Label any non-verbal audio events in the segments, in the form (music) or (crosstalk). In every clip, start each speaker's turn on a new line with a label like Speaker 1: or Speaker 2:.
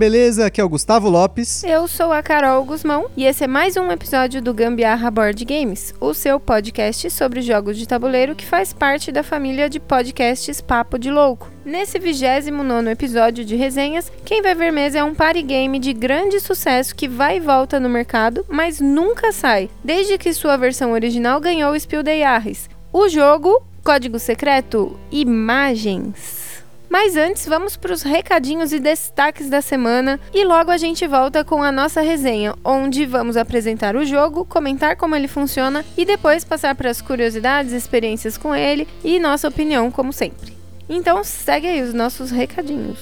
Speaker 1: Beleza? Aqui é o Gustavo Lopes.
Speaker 2: Eu sou a Carol Guzmão e esse é mais um episódio do Gambiarra Board Games, o seu podcast sobre jogos de tabuleiro que faz parte da família de podcasts Papo de Louco. Nesse 29 episódio de resenhas, quem vai ver mesa é um party game de grande sucesso que vai e volta no mercado, mas nunca sai, desde que sua versão original ganhou o Spiel des Jahres. O jogo, código secreto, Imagens. Mas antes, vamos para os recadinhos e destaques da semana e logo a gente volta com a nossa resenha, onde vamos apresentar o jogo, comentar como ele funciona e depois passar para as curiosidades, experiências com ele e nossa opinião, como sempre. Então segue aí os nossos recadinhos.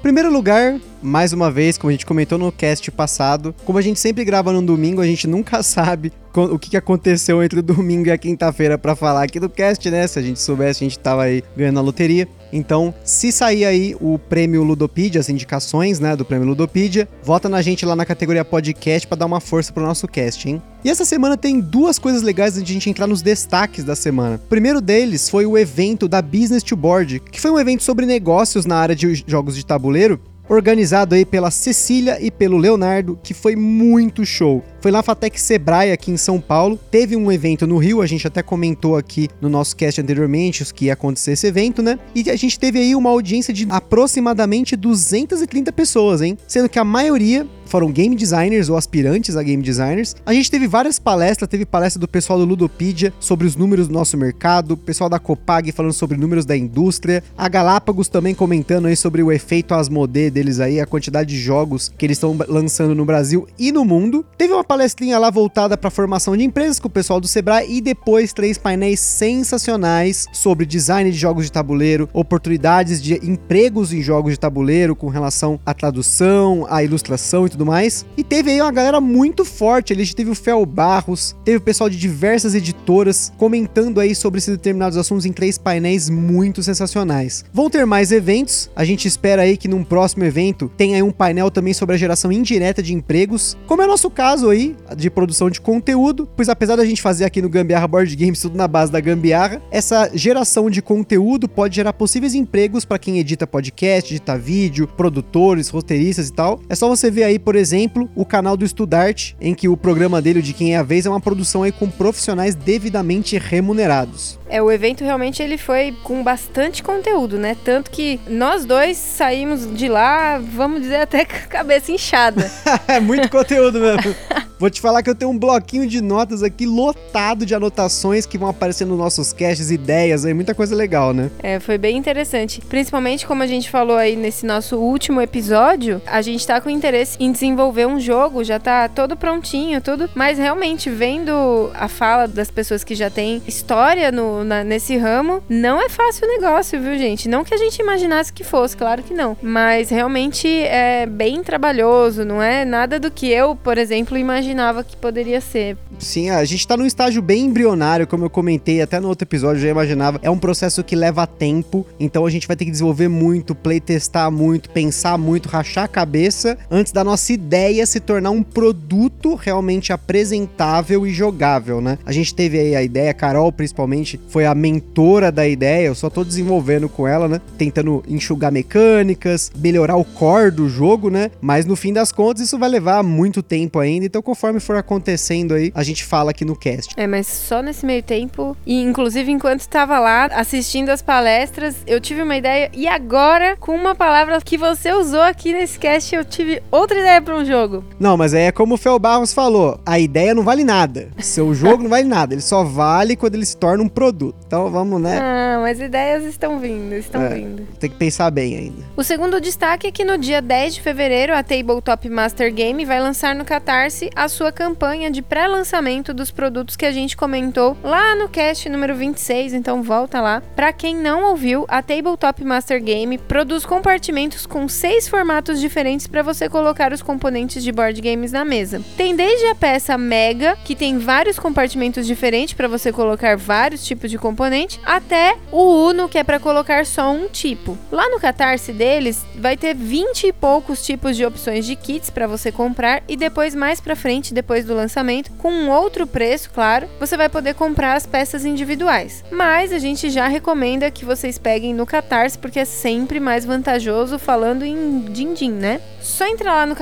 Speaker 1: Primeiro lugar, mais uma vez, como a gente comentou no cast passado, como a gente sempre grava no domingo, a gente nunca (laughs) sabe o que aconteceu entre o domingo e a quinta-feira para falar aqui do cast, né? Se a gente soubesse, a gente tava aí ganhando a loteria. Então, se sair aí o prêmio Ludopedia, as indicações, né, do prêmio Ludopedia, vota na gente lá na categoria podcast para dar uma força pro nosso cast, hein? E essa semana tem duas coisas legais antes de a gente entrar nos destaques da semana. O primeiro deles foi o evento da Business to Board, que foi um evento sobre negócios na área de jogos de tabuleiro, organizado aí pela Cecília e pelo Leonardo, que foi muito show. Foi lá Fatec Sebrae aqui em São Paulo. Teve um evento no Rio, a gente até comentou aqui no nosso cast anteriormente os que ia acontecer esse evento, né? E a gente teve aí uma audiência de aproximadamente 230 pessoas, hein? Sendo que a maioria foram game designers ou aspirantes a game designers. A gente teve várias palestras, teve palestra do pessoal do Ludopedia sobre os números do nosso mercado, pessoal da Copag falando sobre números da indústria, a Galápagos também comentando aí sobre o efeito Asmodee deles aí, a quantidade de jogos que eles estão lançando no Brasil e no mundo. Teve uma palestrinha lá voltada para formação de empresas com o pessoal do Sebrae e depois três painéis sensacionais sobre design de jogos de tabuleiro, oportunidades de empregos em jogos de tabuleiro com relação à tradução, à ilustração e tudo mais. E teve aí uma galera muito forte. A gente teve o Fel Barros, teve o pessoal de diversas editoras comentando aí sobre esses determinados assuntos em três painéis muito sensacionais. Vão ter mais eventos. A gente espera aí que num próximo evento tenha aí um painel também sobre a geração indireta de empregos, como é o nosso caso aí de produção de conteúdo, pois apesar da gente fazer aqui no Gambiarra Board Games tudo na base da gambiarra, essa geração de conteúdo pode gerar possíveis empregos para quem edita podcast, edita vídeo, produtores, roteiristas e tal. É só você ver aí, por exemplo, o canal do Estudarte, em que o programa dele, de Quem é a Vez, é uma produção aí com profissionais devidamente remunerados.
Speaker 2: É, o evento realmente ele foi com bastante conteúdo, né? Tanto que nós dois saímos de lá, vamos dizer, até (laughs) cabeça inchada.
Speaker 1: é muito conteúdo mesmo. (laughs) Vou te falar que eu tenho um bloquinho de notas aqui lotado de anotações que vão aparecer nos nossos casts, ideias, aí muita coisa legal, né?
Speaker 2: É, foi bem interessante. Principalmente como a gente falou aí nesse nosso último episódio, a gente tá com interesse em desenvolver um jogo, já tá todo prontinho, tudo, mas realmente vendo a fala das pessoas que já têm história no, na, nesse ramo, não é fácil o negócio, viu, gente? Não que a gente imaginasse que fosse, claro que não, mas realmente é bem trabalhoso, não é nada do que eu, por exemplo, imaginava imaginava que poderia ser.
Speaker 1: Sim, a gente tá num estágio bem embrionário, como eu comentei até no outro episódio, eu já imaginava. É um processo que leva tempo, então a gente vai ter que desenvolver muito, playtestar muito, pensar muito, rachar a cabeça antes da nossa ideia se tornar um produto realmente apresentável e jogável, né? A gente teve aí a ideia, a Carol principalmente foi a mentora da ideia, eu só tô desenvolvendo com ela, né? Tentando enxugar mecânicas, melhorar o core do jogo, né? Mas no fim das contas isso vai levar muito tempo ainda, então conforme for acontecendo aí, a gente fala aqui no cast.
Speaker 2: É, mas só nesse meio tempo, e inclusive enquanto estava lá assistindo as palestras, eu tive uma ideia e agora, com uma palavra que você usou aqui nesse cast, eu tive outra ideia para um jogo.
Speaker 1: Não, mas é como o Fel Barros falou, a ideia não vale nada. Seu (laughs) jogo não vale nada, ele só vale quando ele se torna um produto. Então vamos, né?
Speaker 2: Ah, mas ideias estão vindo, estão é, vindo.
Speaker 1: Tem que pensar bem ainda.
Speaker 2: O segundo destaque é que no dia 10 de fevereiro, a Tabletop Master Game vai lançar no Catarse a sua campanha de pré-lançamento dos produtos que a gente comentou lá no cast número 26, então volta lá. Para quem não ouviu, a Tabletop Master Game produz compartimentos com seis formatos diferentes para você colocar os componentes de board games na mesa. Tem desde a peça Mega, que tem vários compartimentos diferentes para você colocar vários tipos de componente, até o Uno, que é para colocar só um tipo. Lá no Catarse deles, vai ter 20 e poucos tipos de opções de kits para você comprar e depois mais para frente, depois do lançamento, com um outro preço, claro, você vai poder comprar as peças individuais. Mas a gente já recomenda que vocês peguem no Catarse porque é sempre mais vantajoso falando em din-din, né? Só entrar lá no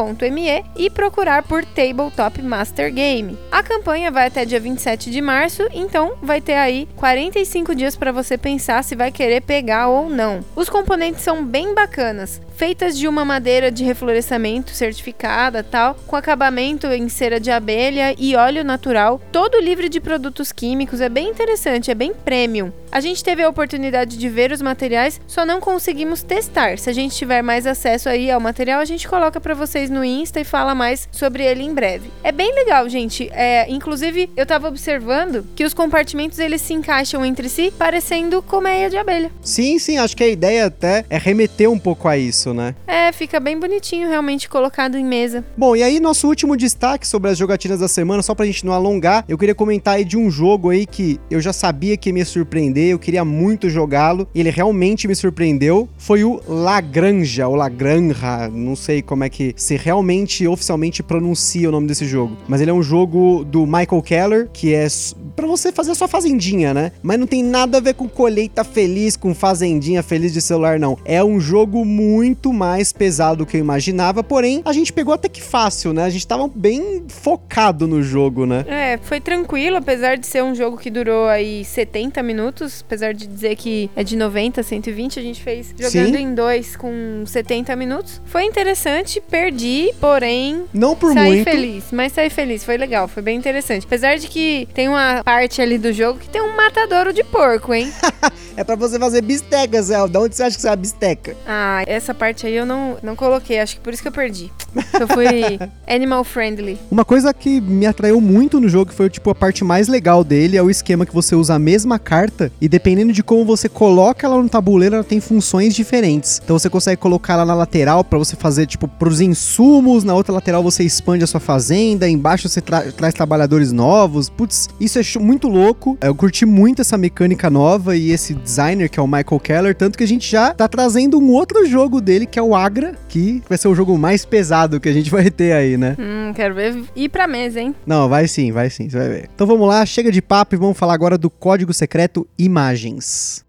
Speaker 2: catarse.me e procurar por Tabletop Master Game. A campanha vai até dia 27 de março, então vai ter aí 45 dias para você pensar se vai querer pegar ou não. Os componentes são bem bacanas, feitas de uma madeira de reflorescimento certificada, tal, com acabamento em cera de abelha e óleo natural, todo livre de produtos químicos, é bem interessante, é bem premium. A gente teve a oportunidade de ver os materiais, só não conseguimos testar. Se a gente tiver mais acesso aí ao material, a gente coloca para vocês no Insta e fala mais sobre ele em breve. É bem legal, gente. É, inclusive, eu tava observando que os compartimentos eles se encaixam entre si, parecendo colmeia de abelha.
Speaker 1: Sim, sim, acho que a ideia até é remeter um pouco a isso, né?
Speaker 2: É, fica bem bonitinho realmente colocado em mesa.
Speaker 1: Bom, e aí nosso último destaque sobre as jogatinas da semana, só pra gente não alongar, eu queria comentar aí de um jogo aí que eu já sabia que ia me surpreender, eu queria muito jogá-lo, e ele realmente me surpreendeu, foi o Lagranja, ou Lagranja, não sei como é que se realmente oficialmente pronuncia o nome desse jogo, mas ele é um jogo do Michael Keller, que é para você fazer a sua fazendinha, né? Mas não tem nada a ver com colheita feliz, com fazendinha feliz de celular, não. É um jogo muito mais pesado do que eu imaginava, porém, a gente pegou até que fácil, né? A gente tava bem focado no jogo, né?
Speaker 2: É, foi tranquilo, apesar de ser um jogo que durou aí 70 minutos, apesar de dizer que é de 90 a 120, a gente fez jogando Sim. em dois com 70 minutos. Foi interessante, perdi, porém.
Speaker 1: Não por
Speaker 2: saí
Speaker 1: muito.
Speaker 2: feliz, mas saí feliz, foi legal, foi bem interessante. Apesar de que tem uma parte ali do jogo que tem um matadouro de porco, hein? (laughs)
Speaker 1: é para você fazer bisteca, Zé. De onde você acha que você é a bisteca?
Speaker 2: Ah, essa parte aí eu não, não coloquei, acho que por isso que eu perdi. Eu fui (laughs) animal friendly.
Speaker 1: Uma coisa que me atraiu muito no jogo foi tipo a parte mais legal dele é o esquema que você usa a mesma carta e dependendo de como você coloca ela no tabuleiro, ela tem funções diferentes. Então você consegue colocar ela na lateral para você fazer tipo pros insumos, na outra lateral você expande a sua fazenda, embaixo você tra traz trabalhadores novos. Putz, isso é muito louco. Eu curti muito essa mecânica nova e esse designer que é o Michael Keller, tanto que a gente já tá trazendo um outro jogo dele que é o Agra, que vai ser o jogo mais pesado que a gente (laughs) vai ter aí, né?
Speaker 2: Hum, quero ver ir pra mesa, hein?
Speaker 1: Não, vai sim, vai sim, você vai ver. Então vamos lá, chega de papo e vamos falar agora do código secreto Imagens.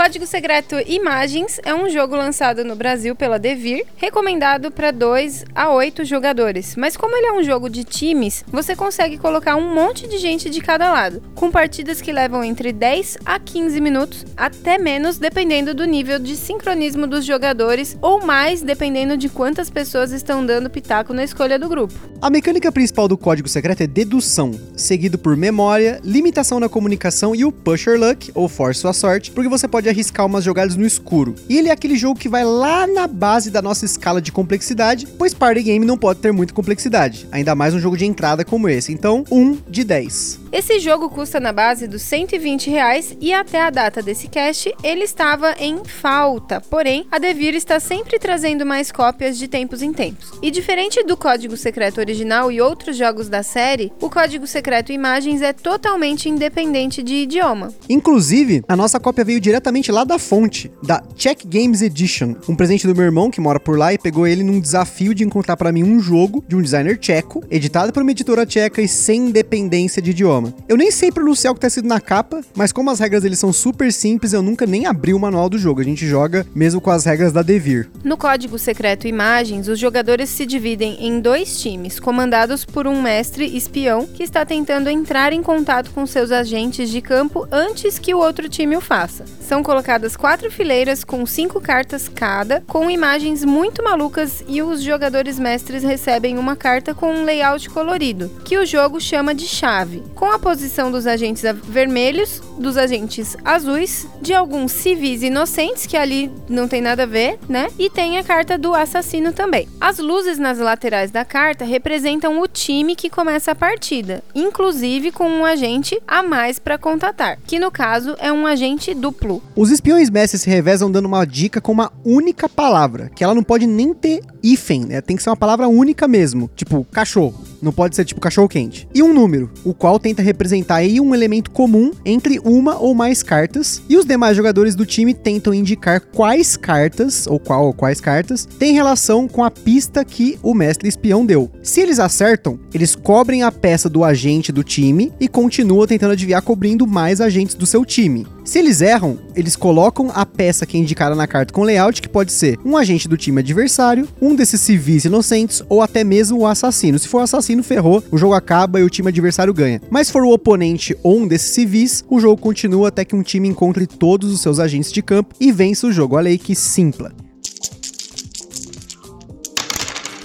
Speaker 2: Código Secreto Imagens é um jogo lançado no Brasil pela Devir, recomendado para 2 a 8 jogadores. Mas como ele é um jogo de times, você consegue colocar um monte de gente de cada lado, com partidas que levam entre 10 a 15 minutos, até menos dependendo do nível de sincronismo dos jogadores ou mais dependendo de quantas pessoas estão dando pitaco na escolha do grupo.
Speaker 1: A mecânica principal do código secreto é dedução, seguido por memória, limitação na comunicação e o pusher luck, ou force sua sorte, porque você pode arriscar umas jogadas no escuro. E ele é aquele jogo que vai lá na base da nossa escala de complexidade, pois party game não pode ter muita complexidade, ainda mais um jogo de entrada como esse. Então, 1 de 10.
Speaker 2: Esse jogo custa na base dos 120 reais e até a data desse cast ele estava em falta. Porém, a Devir está sempre trazendo mais cópias de tempos em tempos. E diferente do Código Secreto original e outros jogos da série, o Código Secreto Imagens é totalmente independente de idioma.
Speaker 1: Inclusive, a nossa cópia veio diretamente lá da fonte, da Czech Games Edition, um presente do meu irmão que mora por lá e pegou ele num desafio de encontrar para mim um jogo de um designer tcheco, editado por uma editora tcheca e sem independência de idioma. Eu nem sei pronunciar o que tá escrito na capa, mas como as regras eles são super simples, eu nunca nem abri o manual do jogo. A gente joga mesmo com as regras da Devir.
Speaker 2: No código secreto Imagens, os jogadores se dividem em dois times, comandados por um mestre espião que está tentando entrar em contato com seus agentes de campo antes que o outro time o faça. São colocadas quatro fileiras com cinco cartas cada, com imagens muito malucas e os jogadores mestres recebem uma carta com um layout colorido, que o jogo chama de chave. Com com a posição dos agentes vermelhos, dos agentes azuis, de alguns civis inocentes, que ali não tem nada a ver, né? E tem a carta do assassino também. As luzes nas laterais da carta representam o time que começa a partida, inclusive com um agente a mais para contatar, que no caso é um agente duplo.
Speaker 1: Os espiões mestres se revezam dando uma dica com uma única palavra, que ela não pode nem ter hífen, né? Tem que ser uma palavra única mesmo, tipo cachorro. Não pode ser tipo cachorro quente. E um número, o qual tenta representar aí um elemento comum entre uma ou mais cartas. E os demais jogadores do time tentam indicar quais cartas, ou qual ou quais cartas, têm relação com a pista que o mestre espião deu. Se eles acertam, eles cobrem a peça do agente do time e continuam tentando adivinhar cobrindo mais agentes do seu time. Se eles erram, eles colocam a peça que é indicada na carta com layout, que pode ser um agente do time adversário, um desses civis inocentes ou até mesmo o assassino. Se for o assassino, ferrou, o jogo acaba e o time adversário ganha. Mas se for o oponente ou um desses civis, o jogo continua até que um time encontre todos os seus agentes de campo e vença o jogo. Olha aí que simples.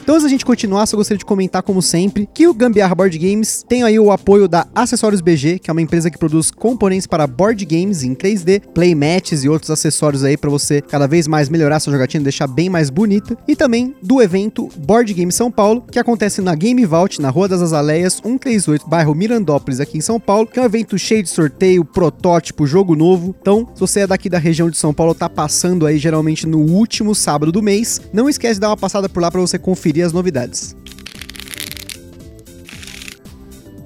Speaker 1: Então, antes da gente continuar, só gostaria de comentar, como sempre, que o Gambiarra Board Games tem aí o apoio da Acessórios BG, que é uma empresa que produz componentes para board games em 3D, playmats e outros acessórios aí para você cada vez mais melhorar sua jogatina, deixar bem mais bonita. E também do evento Board Game São Paulo, que acontece na Game Vault, na Rua das Azaleias, 138, bairro Mirandópolis, aqui em São Paulo, que é um evento cheio de sorteio, protótipo, jogo novo. Então, se você é daqui da região de São Paulo, tá passando aí geralmente no último sábado do mês, não esquece de dar uma passada por lá para você conferir conferir as novidades.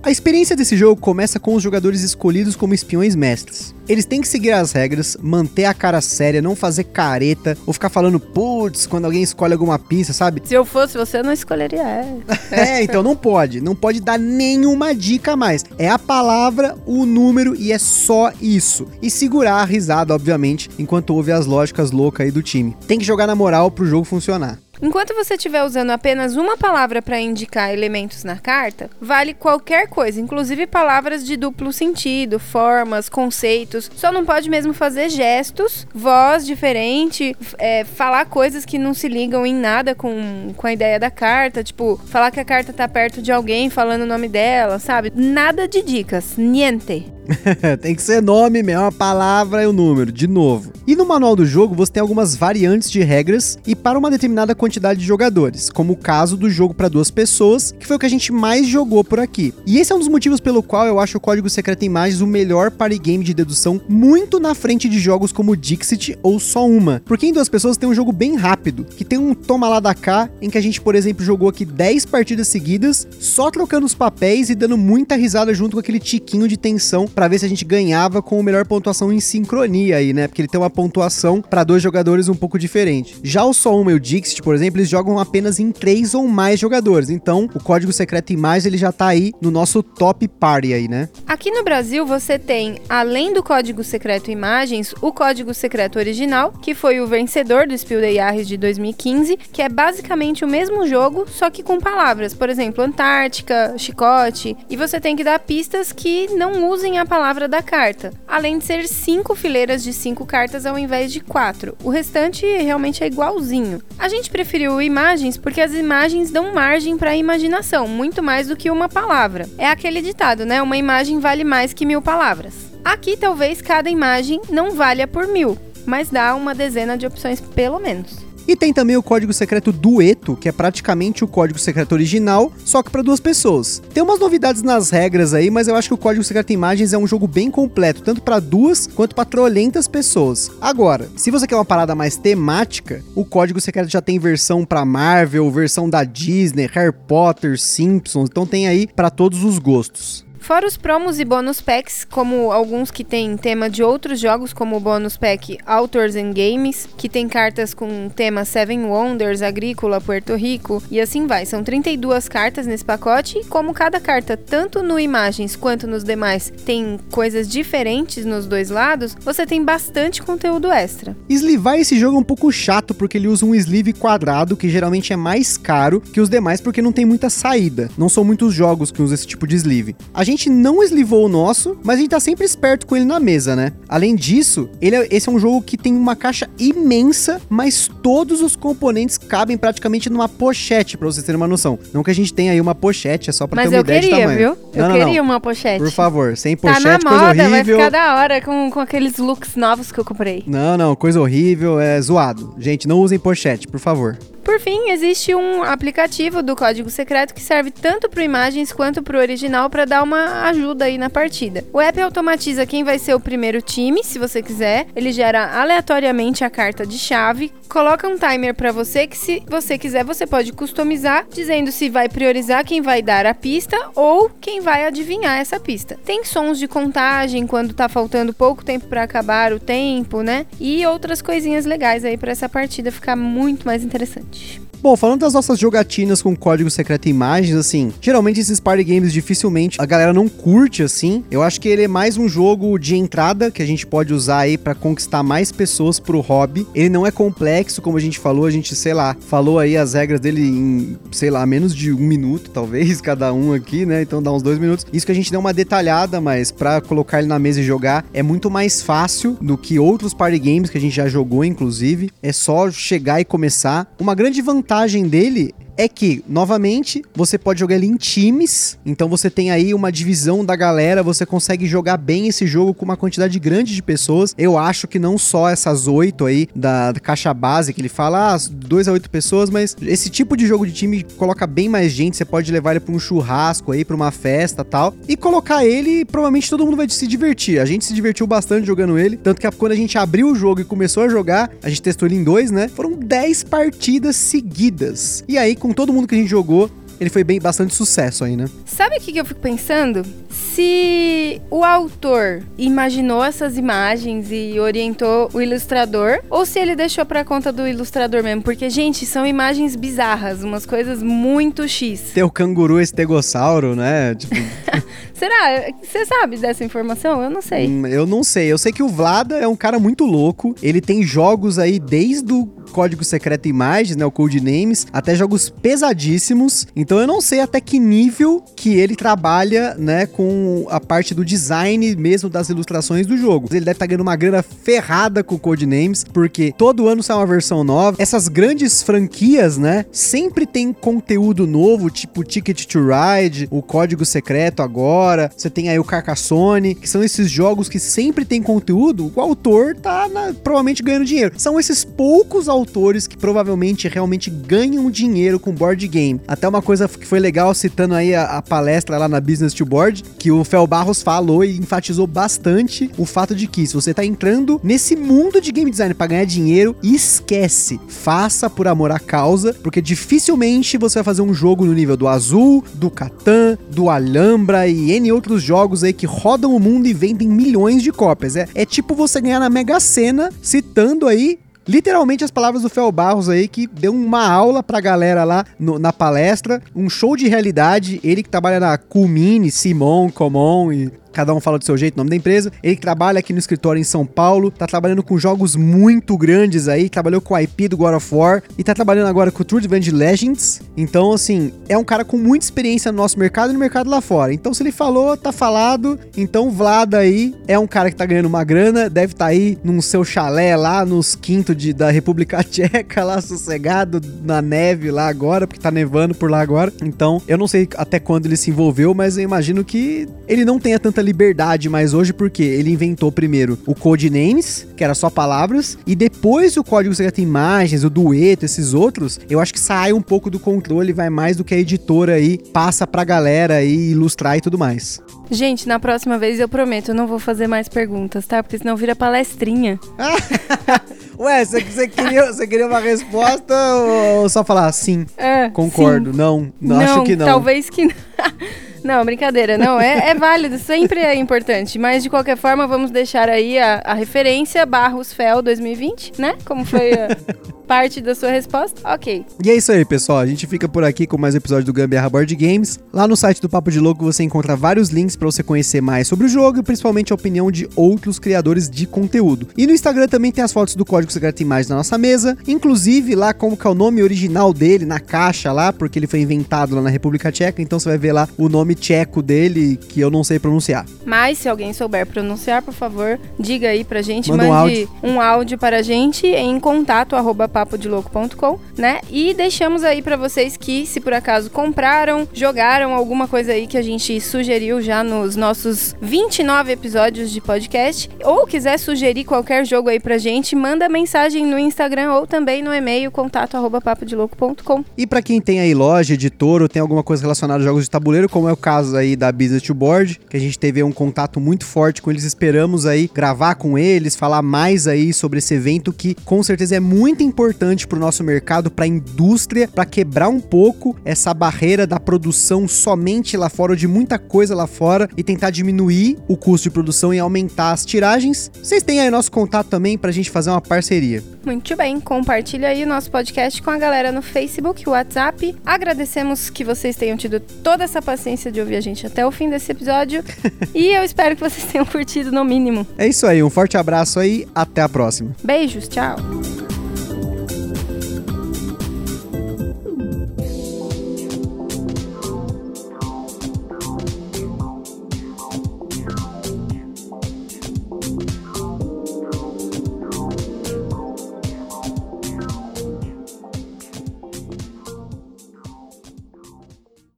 Speaker 1: A experiência desse jogo começa com os jogadores escolhidos como espiões mestres. Eles têm que seguir as regras, manter a cara séria, não fazer careta ou ficar falando putz quando alguém escolhe alguma pista, sabe?
Speaker 2: Se eu fosse você, eu não escolheria essa. (laughs)
Speaker 1: é, então não pode. Não pode dar nenhuma dica a mais. É a palavra, o número e é só isso. E segurar a risada, obviamente, enquanto ouve as lógicas loucas aí do time. Tem que jogar na moral pro jogo funcionar.
Speaker 2: Enquanto você estiver usando apenas uma palavra para indicar elementos na carta, vale qualquer coisa, inclusive palavras de duplo sentido, formas, conceitos. Só não pode mesmo fazer gestos, voz diferente, é, falar coisas que não se ligam em nada com, com a ideia da carta, tipo, falar que a carta tá perto de alguém falando o nome dela, sabe? Nada de dicas, niente. (laughs)
Speaker 1: tem que ser nome mesmo, a palavra e o número, de novo. E no manual do jogo você tem algumas variantes de regras e para uma determinada quantidade de jogadores, como o caso do jogo para duas pessoas, que foi o que a gente mais jogou por aqui. E esse é um dos motivos pelo qual eu acho o Código Secreto Imagens o melhor party game de dedução, muito na frente de jogos como Dixit ou Só Uma. Porque em duas pessoas tem um jogo bem rápido, que tem um toma lá da cá, em que a gente, por exemplo, jogou aqui 10 partidas seguidas, só trocando os papéis e dando muita risada junto com aquele tiquinho de tensão para ver se a gente ganhava com a melhor pontuação em sincronia aí, né? Porque ele tem uma pontuação para dois jogadores um pouco diferente. Já o Só Uma e o Dixit, por exemplo, eles jogam apenas em três ou mais jogadores. Então, o código secreto mais ele já tá aí no nosso top party aí, né?
Speaker 2: Aqui no Brasil, você tem, além do código secreto imagens, o código secreto original, que foi o vencedor do Spiel des Jahres de 2015, que é basicamente o mesmo jogo, só que com palavras. Por exemplo, Antártica, chicote. E você tem que dar pistas que não usem a palavra da carta, além de ser cinco fileiras de cinco cartas ao invés de quatro. O restante realmente é igualzinho. A gente preferiu imagens porque as imagens dão margem para a imaginação, muito mais do que uma palavra. É aquele ditado, né? Uma imagem vale mais que mil palavras. Aqui talvez cada imagem não valha por mil, mas dá uma dezena de opções pelo menos.
Speaker 1: E tem também o código secreto dueto, que é praticamente o código secreto original, só que para duas pessoas. Tem umas novidades nas regras aí, mas eu acho que o código secreto imagens é um jogo bem completo, tanto para duas quanto para trolentas pessoas. Agora, se você quer uma parada mais temática, o código secreto já tem versão para Marvel, versão da Disney, Harry Potter, Simpsons, então tem aí para todos os gostos.
Speaker 2: Fora os promos e bônus packs, como alguns que têm tema de outros jogos, como o bônus pack Authors and Games, que tem cartas com tema Seven Wonders, Agrícola, Puerto Rico e assim vai. São 32 cartas nesse pacote e como cada carta, tanto no imagens quanto nos demais, tem coisas diferentes nos dois lados, você tem bastante conteúdo extra.
Speaker 1: Eslivar esse jogo é um pouco chato porque ele usa um sleeve quadrado, que geralmente é mais caro que os demais porque não tem muita saída. Não são muitos jogos que usam esse tipo de sleeve. A gente não eslivou o nosso, mas a gente tá sempre esperto com ele na mesa, né? Além disso, ele é, esse é um jogo que tem uma caixa imensa, mas todos os componentes cabem praticamente numa pochete, pra vocês terem uma noção. Não que a gente tenha aí uma pochete, é só pra
Speaker 2: Mas
Speaker 1: ter uma
Speaker 2: eu
Speaker 1: ideia de
Speaker 2: queria,
Speaker 1: tamanho.
Speaker 2: viu? Eu
Speaker 1: Não, não, não.
Speaker 2: queria uma pochete.
Speaker 1: Por favor, sem
Speaker 2: Tá
Speaker 1: pochete,
Speaker 2: na
Speaker 1: coisa
Speaker 2: moda, vai
Speaker 1: horrível.
Speaker 2: ficar da hora com, com aqueles looks novos que eu comprei.
Speaker 1: Não, não, coisa horrível, é zoado. Gente, não usem pochete, por favor.
Speaker 2: Por fim, existe um aplicativo do Código Secreto que serve tanto para imagens quanto para o original para dar uma ajuda aí na partida. O app automatiza quem vai ser o primeiro time, se você quiser. Ele gera aleatoriamente a carta de chave, coloca um timer para você que se você quiser você pode customizar, dizendo se vai priorizar quem vai dar a pista ou quem vai adivinhar essa pista. Tem sons de contagem quando tá faltando pouco tempo para acabar o tempo, né? E outras coisinhas legais aí para essa partida ficar muito mais interessante.
Speaker 1: Bom, falando das nossas jogatinas com código secreto e imagens, assim, geralmente esses party games dificilmente a galera não curte, assim. Eu acho que ele é mais um jogo de entrada que a gente pode usar aí pra conquistar mais pessoas pro hobby. Ele não é complexo, como a gente falou, a gente, sei lá, falou aí as regras dele em, sei lá, menos de um minuto, (laughs) talvez, cada um aqui, né? Então dá uns dois minutos. Isso que a gente deu uma detalhada, mas pra colocar ele na mesa e jogar é muito mais fácil do que outros party games que a gente já jogou, inclusive. É só chegar e começar. Uma grande vantagem dele é que, novamente, você pode jogar ele em times, então você tem aí uma divisão da galera, você consegue jogar bem esse jogo com uma quantidade grande de pessoas. Eu acho que não só essas oito aí da, caixa base que ele fala, ah, dois a oito pessoas, mas esse tipo de jogo de time coloca bem mais gente, você pode levar ele pra um churrasco aí, pra uma festa tal, e colocar ele, provavelmente todo mundo vai se divertir. A gente se divertiu bastante jogando ele, tanto que quando a gente abriu o jogo e começou a jogar, a gente testou ele em dois, né? Foram 10 partidas seguidas. E aí, com todo mundo que a gente jogou, ele foi bem bastante sucesso aí, né?
Speaker 2: Sabe o que, que eu fico pensando? Se o autor imaginou essas imagens e orientou o ilustrador, ou se ele deixou pra conta do ilustrador mesmo. Porque, gente, são imagens bizarras, umas coisas muito X.
Speaker 1: Ter o canguru estegossauro, né? Tipo, (laughs)
Speaker 2: Será? Você sabe dessa informação? Eu não sei.
Speaker 1: hum, eu não sei. Eu sei que o Vlada é um cara muito louco. Ele tem jogos aí desde o Código Secreto Imagens, né? O Codenames, até jogos pesadíssimos. Então eu não sei até que nível que ele trabalha, né? Com a parte do design mesmo das ilustrações do jogo. Ele deve estar ganhando uma grana ferrada com o Codenames, porque todo ano sai uma versão nova. Essas grandes franquias, né? Sempre tem conteúdo novo, tipo Ticket to Ride, o Código Secreto agora. Você tem aí o Carcassonne, que são esses jogos que sempre tem conteúdo. O autor tá na- provavelmente ganhando dinheiro. São esses poucos autores que provavelmente realmente ganham dinheiro com board game. Até uma coisa que foi legal, citando aí a, a palestra lá na Business to Board, que o Fel Barros falou e enfatizou bastante o fato de que se você tá entrando nesse mundo de game design para ganhar dinheiro, esquece. Faça por amor à causa, porque dificilmente você vai fazer um jogo no nível do Azul, do Catan, do Alhambra e N outros jogos aí que rodam o mundo e vendem milhões de cópias. É, é tipo você ganhar na Mega Sena, citando aí Literalmente as palavras do Fel Barros aí, que deu uma aula pra galera lá no- na palestra, um show de realidade. Ele que trabalha na Culmine, Simon, Comon e cada um fala do seu jeito, nome da empresa. Ele trabalha aqui no escritório em São Paulo, tá trabalhando com jogos muito grandes aí, trabalhou com o IP do God of War e tá trabalhando agora com o True Revenge Legends. Então, assim, é um cara com muita experiência no nosso mercado e no mercado lá fora. Então, se ele falou, tá falado. Então, Vlad aí é um cara que tá ganhando uma grana, deve tá aí num seu chalé lá nos quintos de, da República (laughs) Tcheca, lá sossegado na neve lá agora, porque tá nevando por lá agora. Então, eu não sei até quando ele se envolveu, mas eu imagino que ele não tenha tanta liberdade mais hoje, porque ele inventou primeiro o Codenames, que era só palavras, e depois o Código Secreto Imagens, o Dueto, esses outros, eu acho que sai um pouco do controle, vai mais do que a editora aí passa pra galera aí ilustrar e tudo mais.
Speaker 2: Gente, na próxima vez eu prometo, eu não vou fazer mais perguntas, tá? Porque senão vira palestrinha. (laughs)
Speaker 1: Ué, você, queria, queria uma resposta ou só falar sim?
Speaker 2: É,
Speaker 1: Concordo,
Speaker 2: sim.
Speaker 1: não, não, acho que não.
Speaker 2: Talvez que não. (laughs) Não, brincadeira. Não, é, é válido, sempre é importante. Mas de qualquer forma, vamos deixar aí a, a referência Barros Fel 2020, né? Como foi a (laughs) parte da sua resposta? Ok.
Speaker 1: E é isso aí, pessoal. A gente fica por aqui com mais um episódio do Gambiarra Board Games. Lá no site do Papo de Louco você encontra vários links para você conhecer mais sobre o jogo e principalmente a opinião de outros criadores de conteúdo. E no Instagram também tem as fotos do Código Secreto Imagem na nossa mesa, inclusive lá como que é o nome original dele na caixa lá, porque ele foi inventado lá na República Tcheca, então você vai ver lá o nome nome tcheco dele que eu não sei pronunciar.
Speaker 2: Mas se alguém souber pronunciar, por favor, diga aí pra gente,
Speaker 1: Manda um
Speaker 2: mande
Speaker 1: áudio.
Speaker 2: um áudio para a gente em contato arroba papodelouco.com, né? E deixamos aí pra vocês que, se por acaso compraram, jogaram alguma coisa aí que a gente sugeriu já nos nossos 29 episódios de podcast, ou quiser sugerir qualquer jogo aí pra gente, manda mensagem no Instagram ou também no e-mail contato arroba papodelouco.com.
Speaker 1: E pra quem tem aí loja, editor ou tem alguma coisa relacionada a jogos de tabuleiro, como é o caso aí da Business to Board, que a gente teve um contato muito forte com eles, esperamos aí gravar com eles, falar mais aí sobre esse evento que com certeza é muito importante pro nosso mercado, pra indústria, pra quebrar um pouco essa barreira da produção somente lá fora ou de muita coisa lá fora e tentar diminuir o custo de produção e aumentar as tiragens. Vocês têm aí nosso contato também pra gente fazer uma parceria.
Speaker 2: Muito bem, compartilha aí o nosso podcast com a galera no Facebook, WhatsApp. Agradecemos que vocês tenham tido toda essa paciência de ouvir a gente até o fim desse episódio. (laughs) e eu espero que vocês tenham curtido no mínimo.
Speaker 1: É isso aí, um forte abraço aí, até a próxima.
Speaker 2: Beijos, tchau!